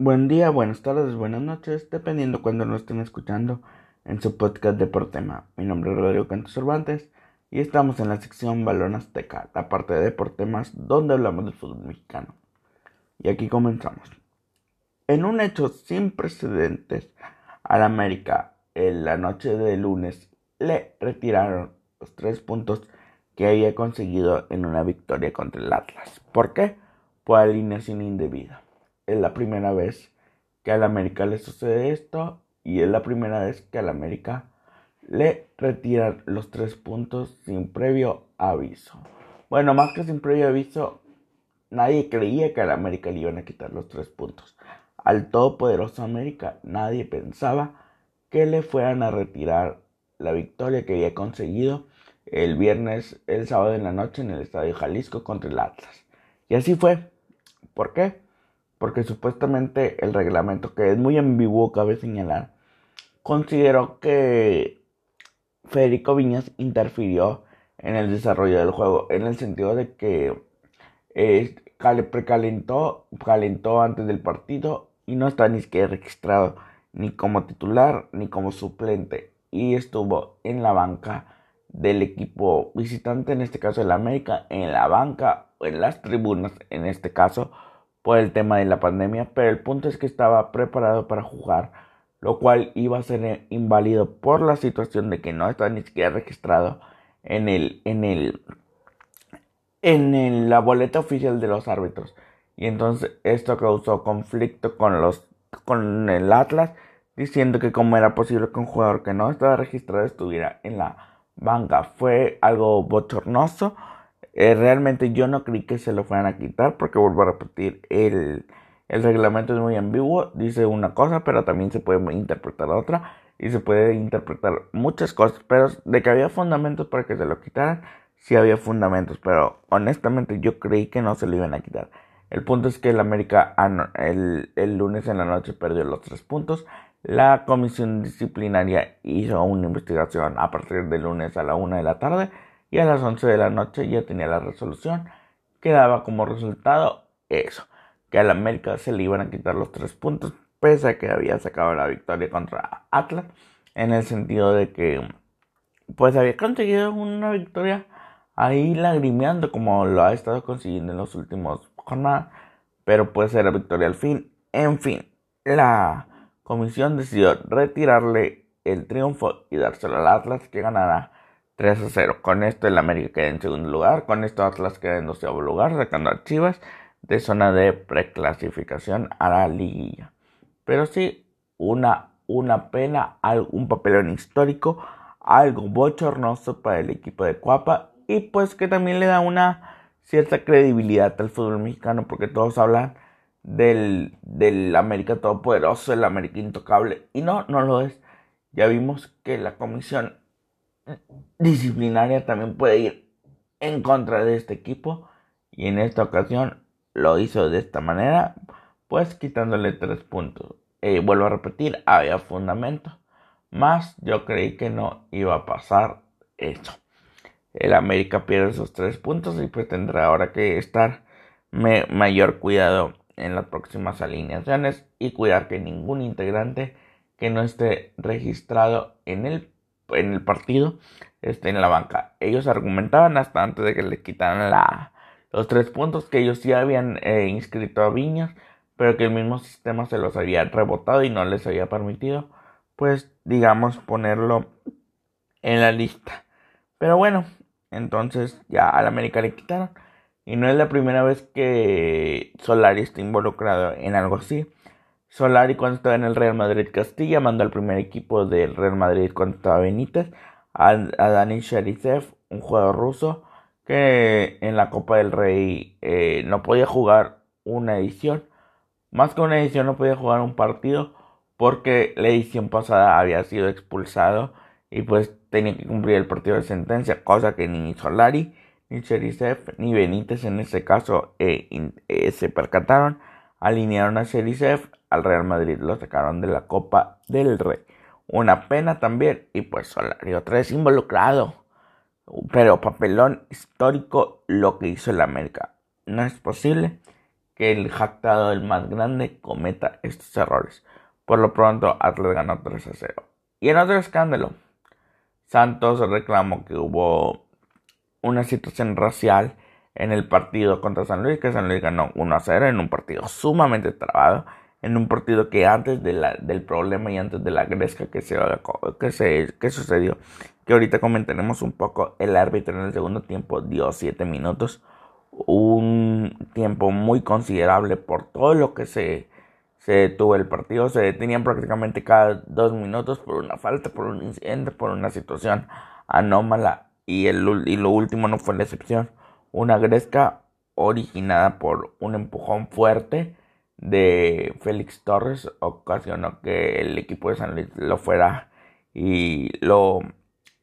Buen día, buenas tardes, buenas noches, dependiendo cuando nos estén escuchando en su podcast Deportema. Mi nombre es Rodrigo Cantos Cervantes y estamos en la sección Balón Azteca, la parte de Deportemas donde hablamos del fútbol mexicano. Y aquí comenzamos. En un hecho sin precedentes, al América en la noche de lunes le retiraron los tres puntos que había conseguido en una victoria contra el Atlas. ¿Por qué? Por alineación indebida. Es la primera vez que al América le sucede esto y es la primera vez que al América le retiran los tres puntos sin previo aviso. Bueno, más que sin previo aviso, nadie creía que al América le iban a quitar los tres puntos. Al todopoderoso América nadie pensaba que le fueran a retirar la victoria que había conseguido el viernes, el sábado en la noche en el Estadio Jalisco contra el Atlas. Y así fue. ¿Por qué? Porque supuestamente el reglamento, que es muy ambiguo, cabe señalar, consideró que Federico Viñas interfirió en el desarrollo del juego, en el sentido de que eh, precalentó, calentó antes del partido y no está ni siquiera registrado ni como titular ni como suplente y estuvo en la banca del equipo visitante, en este caso el América, en la banca o en las tribunas, en este caso por el tema de la pandemia, pero el punto es que estaba preparado para jugar, lo cual iba a ser inválido por la situación de que no está ni siquiera registrado en el en el en la boleta oficial de los árbitros. Y entonces esto causó conflicto con los con el Atlas diciendo que como era posible que un jugador que no estaba registrado estuviera en la banca. Fue algo bochornoso. Eh, realmente yo no creí que se lo fueran a quitar porque vuelvo a repetir, el, el reglamento es muy ambiguo, dice una cosa, pero también se puede interpretar otra y se puede interpretar muchas cosas, pero de que había fundamentos para que se lo quitaran, sí había fundamentos, pero honestamente yo creí que no se lo iban a quitar. El punto es que el América el, el lunes en la noche perdió los tres puntos. La comisión disciplinaria hizo una investigación a partir del lunes a la una de la tarde y a las 11 de la noche ya tenía la resolución que daba como resultado eso, que al América se le iban a quitar los tres puntos pese a que había sacado la victoria contra Atlas en el sentido de que pues había conseguido una victoria ahí lagrimeando como lo ha estado consiguiendo en los últimos jornadas, pero puede ser la victoria al fin. En fin, la comisión decidió retirarle el triunfo y dárselo al Atlas que ganará 3 a 0. Con esto el América queda en segundo lugar, con esto Atlas queda en doceavo lugar, sacando a Chivas de zona de preclasificación a la liguilla. Pero sí, una, una pena, un papelón histórico, algo bochornoso para el equipo de Cuapa y pues que también le da una cierta credibilidad al fútbol mexicano porque todos hablan del, del América Todopoderoso, el América Intocable. Y no, no lo es. Ya vimos que la comisión disciplinaria también puede ir en contra de este equipo. Y en esta ocasión lo hizo de esta manera, pues quitándole tres puntos. Eh, vuelvo a repetir, había fundamento. Más yo creí que no iba a pasar eso. El América pierde esos tres puntos y pues tendrá ahora que estar mayor cuidado en las próximas alineaciones y cuidar que ningún integrante que no esté registrado en el, en el partido esté en la banca. Ellos argumentaban hasta antes de que le quitaran la, los tres puntos que ellos ya habían eh, inscrito a Viñas, pero que el mismo sistema se los había rebotado y no les había permitido, pues digamos, ponerlo en la lista. Pero bueno, entonces ya al América le quitaron. Y no es la primera vez que Solari está involucrado en algo así. Solari cuando estaba en el Real Madrid Castilla mandó al primer equipo del Real Madrid cuando estaba Benítez a, Dani Sharisev, un jugador ruso que en la Copa del Rey eh, no podía jugar una edición. Más que una edición no podía jugar un partido porque la edición pasada había sido expulsado y pues tenía que cumplir el partido de sentencia, cosa que ni Solari ni Cherisev ni Benítez en este caso eh, eh, se percataron, alinearon a Cherisev al Real Madrid, lo sacaron de la Copa del Rey. Una pena también, y pues Solari otra vez involucrado. Pero papelón histórico lo que hizo el América. No es posible que el jactado, el más grande, cometa estos errores. Por lo pronto, Atlas ganó 3 a 0. Y en otro escándalo, Santos reclamó que hubo una situación racial en el partido contra San Luis, que San Luis ganó 1 a 0 en un partido sumamente trabado, en un partido que antes de la, del problema y antes de la gresca que se, que se que sucedió, que ahorita comentaremos un poco, el árbitro en el segundo tiempo dio 7 minutos, un tiempo muy considerable por todo lo que se, se detuvo el partido, se detenían prácticamente cada dos minutos por una falta, por un incidente, por una situación anómala y, el, y lo último no fue la excepción una gresca originada por un empujón fuerte de Félix Torres ocasionó que el equipo de San Luis lo fuera y lo,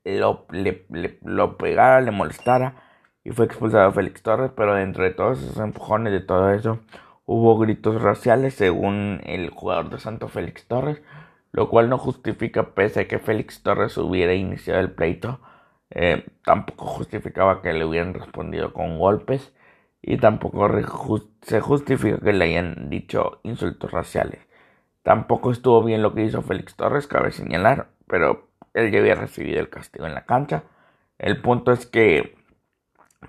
lo, le, lo pegara, le molestara y fue expulsado Félix Torres, pero dentro de todos esos empujones, de todo eso, hubo gritos raciales según el jugador de Santo Félix Torres, lo cual no justifica pese a que Félix Torres hubiera iniciado el pleito eh, tampoco justificaba que le hubieran respondido con golpes y tampoco se justifica que le hayan dicho insultos raciales. Tampoco estuvo bien lo que hizo Félix Torres, cabe señalar, pero él ya había recibido el castigo en la cancha. El punto es que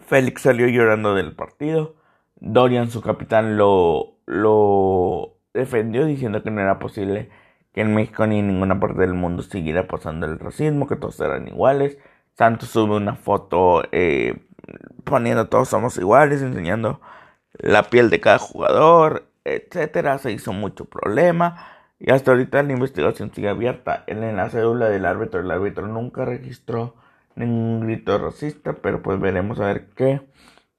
Félix salió llorando del partido. Dorian, su capitán, lo, lo defendió diciendo que no era posible que en México ni en ninguna parte del mundo siguiera pasando el racismo, que todos eran iguales, Santos sube una foto eh, poniendo todos somos iguales, enseñando la piel de cada jugador, etcétera. Se hizo mucho problema. Y hasta ahorita la investigación sigue abierta. En la cédula del árbitro, el árbitro nunca registró ningún grito racista, pero pues veremos a ver qué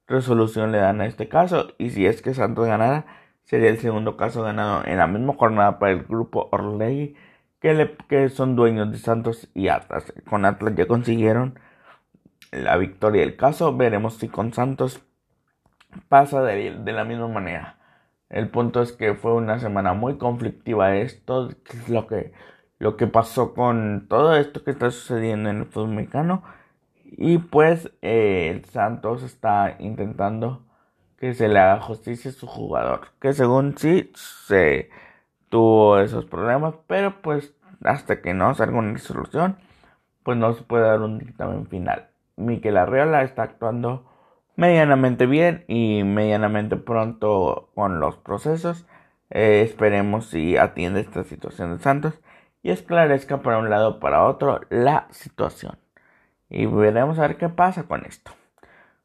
resolución le dan a este caso. Y si es que Santos ganara, sería el segundo caso ganado en la misma jornada para el grupo Orlegi que, son dueños de Santos y Atlas. Con Atlas ya consiguieron la victoria del caso. Veremos si con Santos pasa de, la misma manera. El punto es que fue una semana muy conflictiva esto, es lo que, lo que pasó con todo esto que está sucediendo en el fútbol mexicano. Y pues eh, Santos está intentando que se le haga justicia a su jugador, que según sí se tuvo esos problemas, pero pues hasta que no salga una resolución, pues no se puede dar un dictamen final. Miquel Arreola está actuando medianamente bien y medianamente pronto con los procesos. Eh, esperemos si atiende esta situación de Santos y esclarezca para un lado o para otro la situación. Y veremos a ver qué pasa con esto.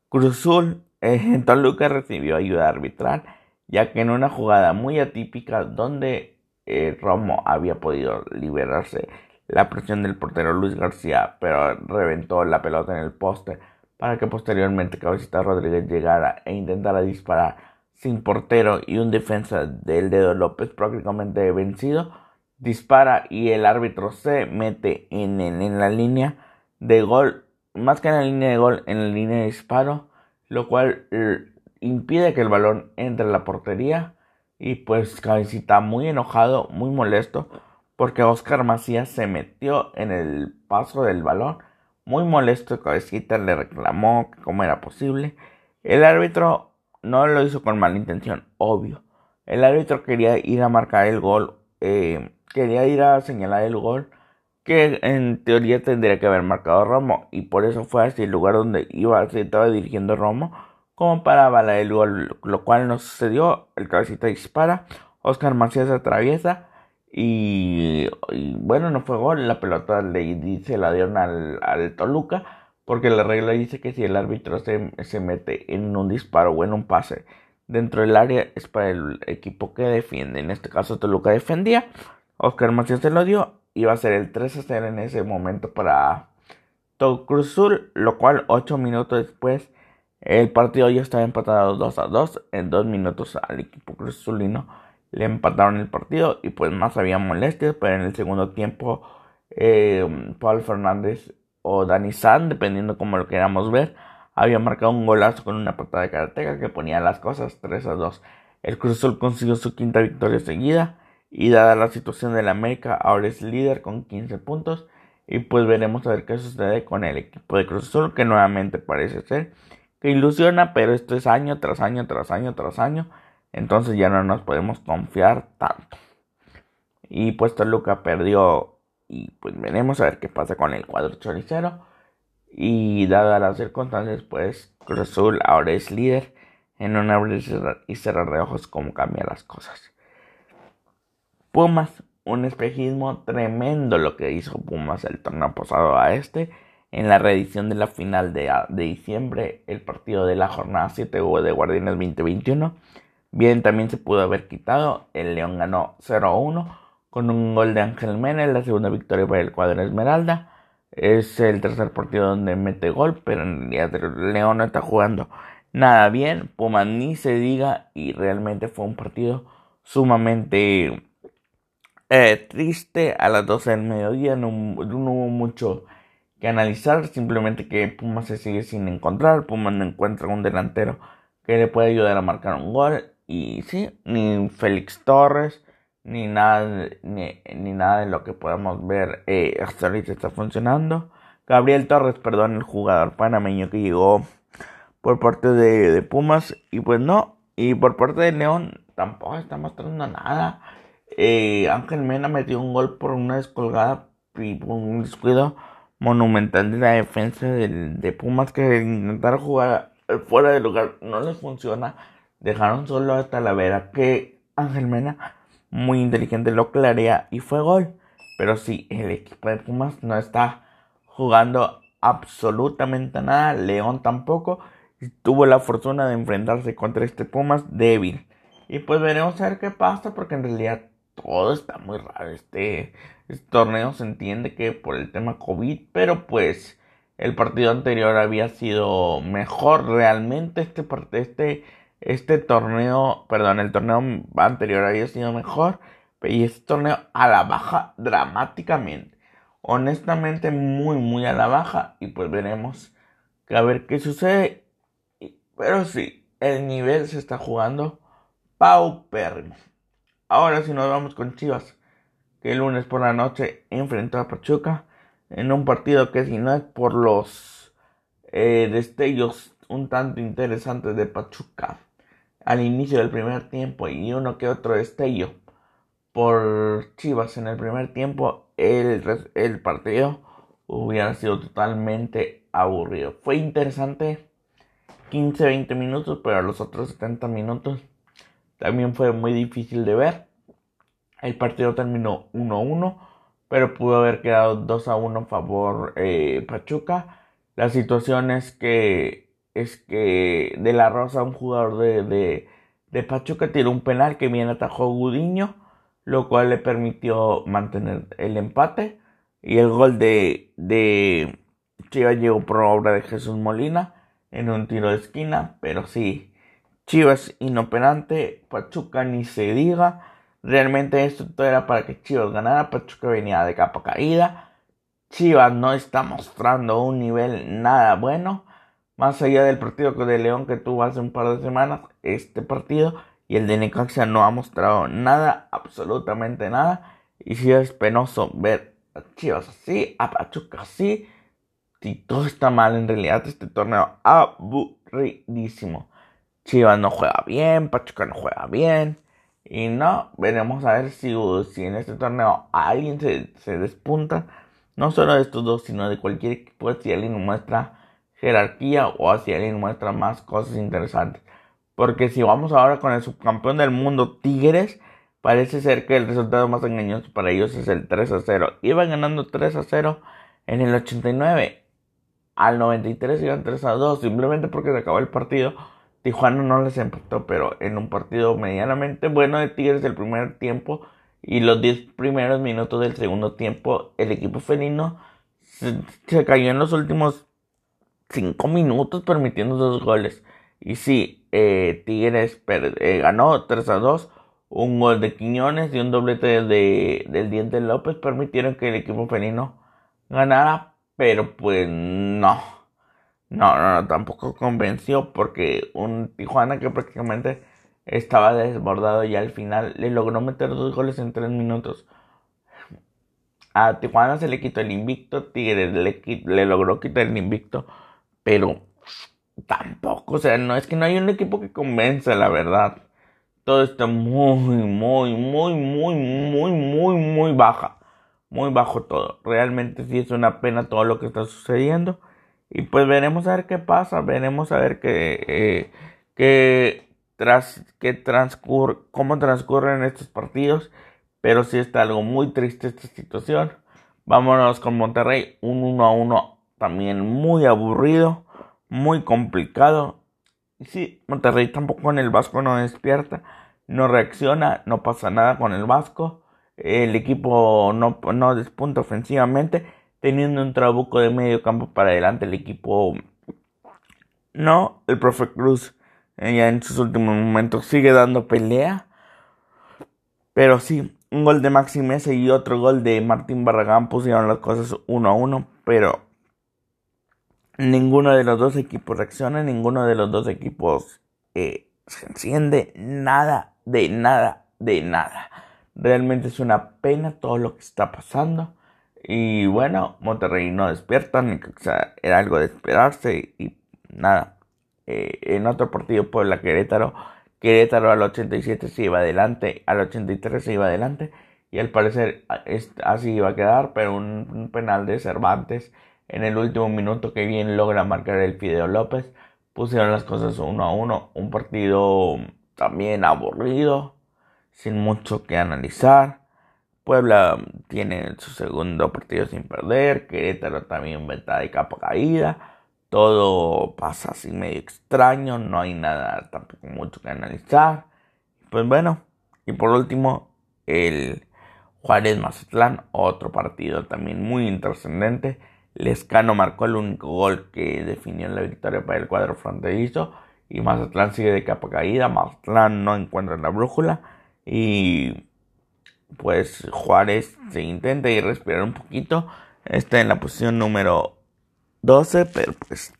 Cruz Azul eh, en Toluca recibió ayuda arbitral, ya que en una jugada muy atípica donde eh, Romo había podido liberarse la presión del portero Luis García, pero reventó la pelota en el poste para que posteriormente Cabecita Rodríguez llegara e intentara disparar sin portero y un defensa del dedo López prácticamente vencido. Dispara y el árbitro se mete en, en la línea de gol, más que en la línea de gol, en la línea de disparo, lo cual eh, impide que el balón entre a la portería y pues Cabecita muy enojado, muy molesto, porque Oscar Macías se metió en el paso del balón. Muy molesto, Cabecita le reclamó cómo era posible. El árbitro no lo hizo con mala intención, obvio. El árbitro quería ir a marcar el gol, eh, quería ir a señalar el gol que en teoría tendría que haber marcado Romo y por eso fue hacia el lugar donde iba, se estaba dirigiendo Romo como para bala el gol, lo cual no sucedió. El cabecita dispara, Oscar Macías atraviesa y, bueno, no fue gol. La pelota le dice la dieron al, Toluca porque la regla dice que si el árbitro se, se mete en un disparo o en un pase dentro del área es para el equipo que defiende. En este caso Toluca defendía, Oscar Macías se lo dio, iba a ser el 3 a 0 en ese momento para Cruz Sur, lo cual 8 minutos después el partido ya estaba empatado 2 a 2. En dos minutos al equipo cruzulino le empataron el partido y pues más había molestias, pero en el segundo tiempo eh, Paul Fernández o Dani San, dependiendo como lo queramos ver, había marcado un golazo con una patada de karateka que ponía las cosas 3 a 2. El Cruz Azul consiguió su quinta victoria seguida y dada la situación del América ahora es líder con 15 puntos y pues veremos a ver qué sucede con el equipo de Cruz Azul que nuevamente parece ser que ilusiona, pero esto es año tras año tras año tras año Entonces ya no nos podemos confiar tanto. Y pues Toluca perdió y pues veremos a ver qué pasa con el cuadro choricero. Y dadas las circunstancias, pues Cruz ahora es líder en un abrir y cerrar de ojos cómo cambian las cosas. Pumas, un espejismo tremendo lo que hizo Pumas el torneo pasado a este. En la reedición de la final de, de diciembre, el partido de la jornada 7 de Guardianes 2021. Bien, también se pudo haber quitado. El León ganó 0-1 con un gol de Ángel Mena, la segunda victoria para el cuadro Esmeralda. Es el tercer partido donde mete gol, pero en realidad el León no está jugando nada bien. Puma ni se diga y realmente fue un partido sumamente eh, triste a las 12 del mediodía. No, hubo mucho que analizar, simplemente que Puma se sigue sin encontrar. Puma no encuentra un delantero que le pueda ayudar a marcar un gol. Y sí, ni Félix Torres ni nada, ni, nada de lo que podamos ver eh, hasta ahorita está funcionando. Gabriel Torres, perdón, el jugador panameño que llegó por parte de, Pumas y pues no, y por parte de León tampoco está mostrando nada. Eh, Ángel Mena metió un gol por una descolgada y por un descuido monumental de la defensa de, de Pumas que intentaron jugar fuera de lugar no les funciona. Dejaron solo a Talavera que Ángel Mena muy inteligente lo clarea y fue gol. Pero sí, el equipo de Pumas no está jugando absolutamente nada. León tampoco. Tuvo la fortuna de enfrentarse contra este Pumas débil. Y pues veremos a ver qué pasa porque en realidad todo está muy raro. Este, este torneo se entiende que por el tema COVID, pero pues el partido anterior había sido mejor realmente. Este, este este torneo, perdón, el torneo anterior había sido mejor. Y este torneo a la baja dramáticamente. Honestamente, muy, muy a la baja. Y pues veremos que a ver qué sucede. Pero sí, el nivel se está jugando paupérrimo. Ahora si nos vamos con Chivas, que el lunes por la noche enfrentó a Pachuca en un partido que si no es por los eh, destellos un tanto interesantes de Pachuca al inicio del primer tiempo y uno que otro destello por Chivas en el primer tiempo, el, el partido hubiera sido totalmente aburrido. Fue interesante 15-20 minutos, pero los otros 70 minutos también fue muy difícil de ver. El partido terminó 1-1, pero pudo haber quedado 2-1 a favor eh, Pachuca. La situación es que es que De La Rosa, un jugador de, de, Pachuca, tiró un penal que bien atajó Gudiño, lo cual le permitió mantener el empate. Y el gol de, de Chivas llegó por obra de Jesús Molina en un tiro de esquina, pero sí, Chivas inoperante, Pachuca ni se diga. Realmente esto todo era para que Chivas ganara, Pachuca venía de capa caída. Chivas no está mostrando un nivel nada bueno. Más allá del partido de León que tuvo hace un par de semanas, este partido y el de Necaxa no ha mostrado nada, absolutamente nada. Y si es penoso ver a Chivas así, a Pachuca así. Si todo está mal en realidad, este torneo aburridísimo. Chivas no juega bien, Pachuca no juega bien. Y no, veremos a ver si, si en este torneo alguien se, se despunta. No solo de estos dos, sino de cualquier equipo. Si alguien muestra jerarquía o hacia alguien muestra más cosas interesantes. Porque si vamos ahora con el subcampeón del mundo Tigres, parece ser que el resultado más engañoso para ellos es el 3 a 0. Iban ganando 3 a 0 en el 89. Al 93 iban 3 a 2, simplemente porque se acabó el partido. Tijuana no les empató, pero en un partido medianamente bueno de Tigres del primer tiempo y los 10 primeros minutos del segundo tiempo, el equipo felino se cayó en los últimos 5 minutos permitiendo dos goles. Y sí, eh, Tigres eh, ganó 3 a 2. Un gol de Quiñones y un doblete de, del Diente López permitieron que el equipo felino ganara. Pero pues no. No, no, no, tampoco convenció porque un Tijuana que prácticamente estaba desbordado y al final le logró meter dos goles en 3 minutos. A Tijuana se le quitó el invicto, Tigres le, le logró quitar el invicto pero tampoco, o sea, no es que no hay un equipo que convence, la verdad. todo está muy, muy, muy, muy, muy, muy, muy baja. Muy bajo todo. Realmente sí es una pena todo lo que está sucediendo. Y pues veremos a ver qué pasa. Veremos a ver qué, eh, tras, qué transcurre, cómo transcurren estos partidos. Pero sí está algo muy triste esta situación. Vámonos con Monterrey. Un 1 a 1 también muy aburrido. Muy complicado. Y sí, Monterrey tampoco en el Vasco no despierta, no reacciona, no pasa nada con el Vasco. El equipo no, no despunta ofensivamente, teniendo un trabuco de medio campo para adelante. El equipo no, el profe Cruz eh, ya en sus últimos momentos sigue dando pelea. Pero sí, un gol de Maxi Mesa y otro gol de Martín Barragán pusieron las cosas uno a uno. Pero ninguno de los dos equipos reacciona, ninguno de los dos equipos eh, se enciende, nada, de nada, de nada. Realmente es una pena todo lo que está pasando. Y bueno, Monterrey no despierta, o sea, era algo de esperarse y nada. Eh, en otro partido, Puebla Querétaro, Querétaro al 87 se iba adelante, al 83 se iba adelante y al parecer así iba a quedar, pero un penal de Cervantes en el último minuto que bien logra marcar el Fideo López, pusieron las cosas uno a uno. Un partido también aburrido, sin mucho que analizar. Puebla tiene su segundo partido sin perder, Querétaro también venta de capa caída. Todo pasa así medio extraño, no hay nada tampoco mucho que analizar. Pues bueno, y por último, el Juárez Mazatlán, otro partido también muy intrascendente Lescano marcó el único gol que definió la victoria para el cuadro fronterizo. Y Mazatlán sigue de capa caída. Mazatlán no encuentra la brújula. Y pues Juárez se intenta ir respirar un poquito. Está en la posición número 12, pero pues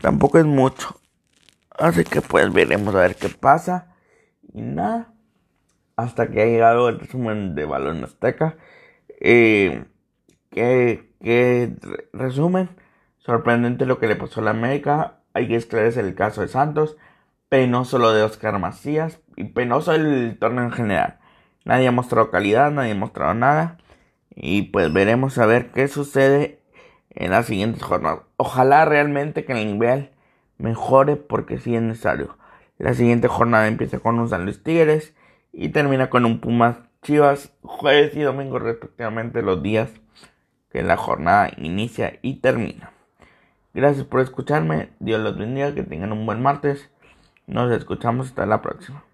tampoco es mucho. Así que pues veremos a ver qué pasa. Y nada. Hasta que ha llegado el resumen de Balón Azteca. Eh, que que resumen, sorprendente lo que le pasó a la América. Hay que esclarecer el caso de Santos. Penoso lo de Oscar Macías. Y penoso el torneo en general. Nadie ha mostrado calidad, nadie ha mostrado nada. Y pues veremos a ver qué sucede en las siguientes jornadas. Ojalá realmente que el nivel mejore porque sí es necesario. La siguiente jornada empieza con un San Luis Tigres y termina con un Pumas Chivas jueves y domingo respectivamente los días que la jornada inicia y termina. Gracias por escucharme, Dios los bendiga, que tengan un buen martes. Nos escuchamos hasta la próxima.